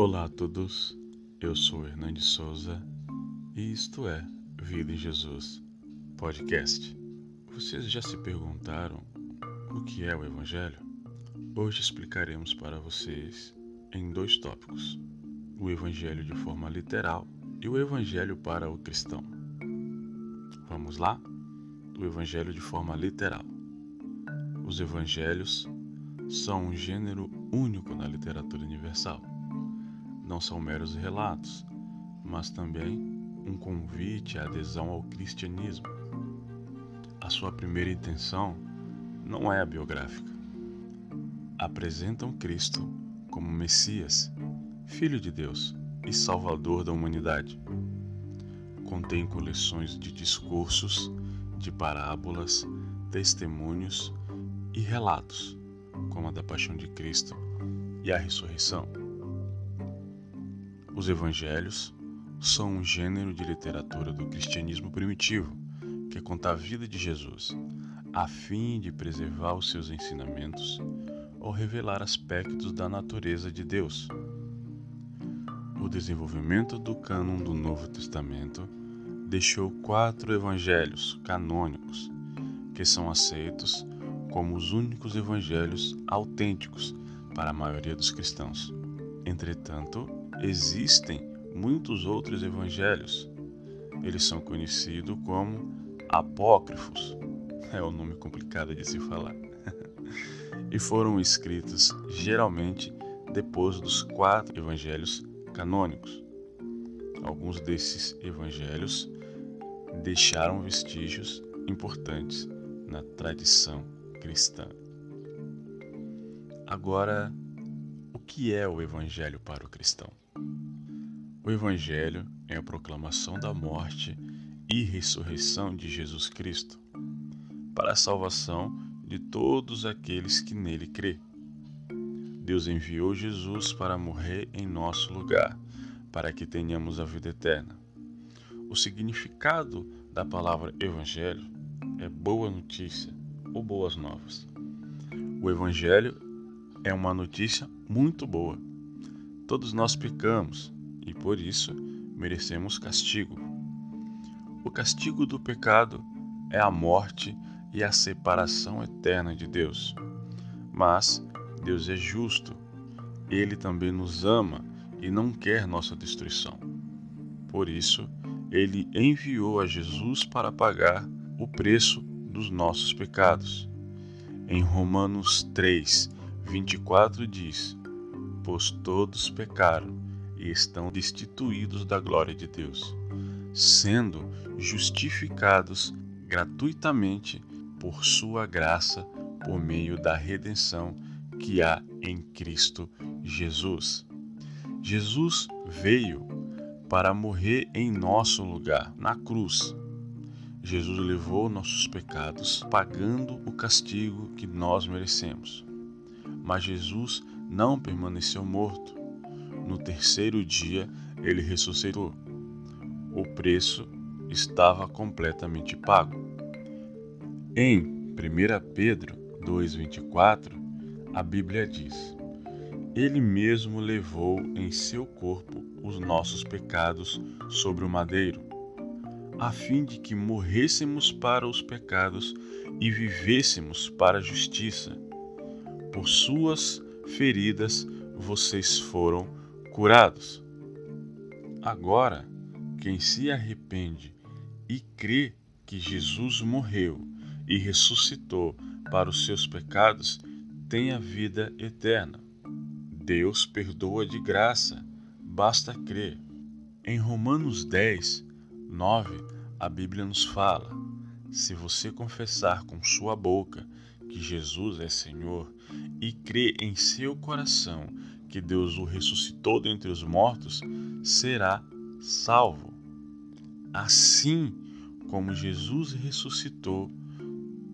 Olá a todos, eu sou Hernandes Souza e isto é Vida em Jesus Podcast. Vocês já se perguntaram o que é o Evangelho? Hoje explicaremos para vocês em dois tópicos: o Evangelho de forma literal e o Evangelho para o cristão. Vamos lá? O Evangelho de forma literal. Os Evangelhos são um gênero único na literatura universal não são meros relatos, mas também um convite à adesão ao cristianismo. A sua primeira intenção não é a biográfica. Apresentam Cristo como Messias, Filho de Deus e Salvador da humanidade. Contém coleções de discursos, de parábolas, testemunhos e relatos, como a da paixão de Cristo e a ressurreição. Os evangelhos são um gênero de literatura do cristianismo primitivo que conta a vida de Jesus, a fim de preservar os seus ensinamentos ou revelar aspectos da natureza de Deus. O desenvolvimento do cânon do Novo Testamento deixou quatro evangelhos canônicos, que são aceitos como os únicos evangelhos autênticos para a maioria dos cristãos. Entretanto, existem muitos outros evangelhos. Eles são conhecidos como apócrifos. É um nome complicado de se falar. e foram escritos geralmente depois dos quatro evangelhos canônicos. Alguns desses evangelhos deixaram vestígios importantes na tradição cristã. Agora, o que é o evangelho para o cristão? O Evangelho é a proclamação da morte e ressurreição de Jesus Cristo, para a salvação de todos aqueles que nele crê. Deus enviou Jesus para morrer em nosso lugar, para que tenhamos a vida eterna. O significado da palavra Evangelho é boa notícia ou boas novas. O Evangelho é uma notícia muito boa. Todos nós pecamos e por isso merecemos castigo. O castigo do pecado é a morte e a separação eterna de Deus. Mas Deus é justo, ele também nos ama e não quer nossa destruição. Por isso, ele enviou a Jesus para pagar o preço dos nossos pecados. Em Romanos 3, 24 diz: Pois todos pecaram e estão destituídos da glória de Deus, sendo justificados gratuitamente por sua graça por meio da redenção que há em Cristo Jesus. Jesus veio para morrer em nosso lugar, na cruz. Jesus levou nossos pecados, pagando o castigo que nós merecemos. Mas Jesus não permaneceu morto. No terceiro dia, ele ressuscitou. O preço estava completamente pago. Em 1 Pedro 2,24, a Bíblia diz: Ele mesmo levou em seu corpo os nossos pecados sobre o madeiro, a fim de que morrêssemos para os pecados e vivêssemos para a justiça. Por suas feridas vocês foram curados. Agora, quem se arrepende e crê que Jesus morreu e ressuscitou para os seus pecados tem a vida eterna. Deus perdoa de graça, basta crer. Em Romanos 10, 9, a Bíblia nos fala: se você confessar com sua boca que Jesus é Senhor e crer em seu coração que Deus o ressuscitou dentre os mortos, será salvo. Assim como Jesus ressuscitou,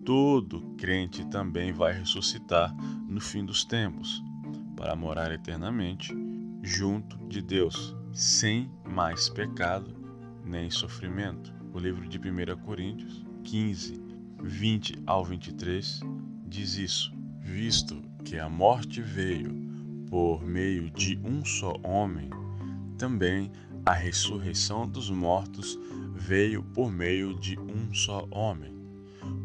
todo crente também vai ressuscitar no fim dos tempos, para morar eternamente junto de Deus, sem mais pecado nem sofrimento. O livro de 1 Coríntios 15, 20 ao 23 diz isso, visto que a morte veio por meio de um só homem, também a ressurreição dos mortos veio por meio de um só homem.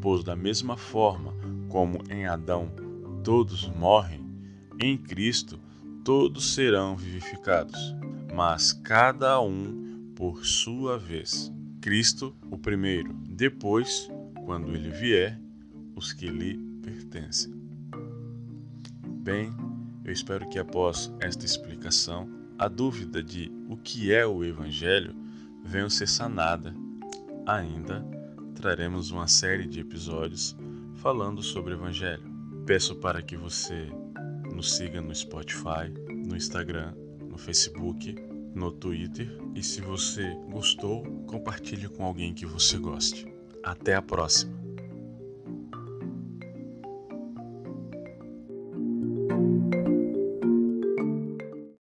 Pois, da mesma forma como em Adão todos morrem, em Cristo todos serão vivificados, mas cada um por sua vez. Cristo, o primeiro, depois, quando ele vier, os que lhe pertencem. Bem, eu espero que após esta explicação, a dúvida de o que é o Evangelho venha ser sanada. Ainda traremos uma série de episódios falando sobre o Evangelho. Peço para que você nos siga no Spotify, no Instagram, no Facebook, no Twitter e se você gostou, compartilhe com alguém que você goste. Até a próxima!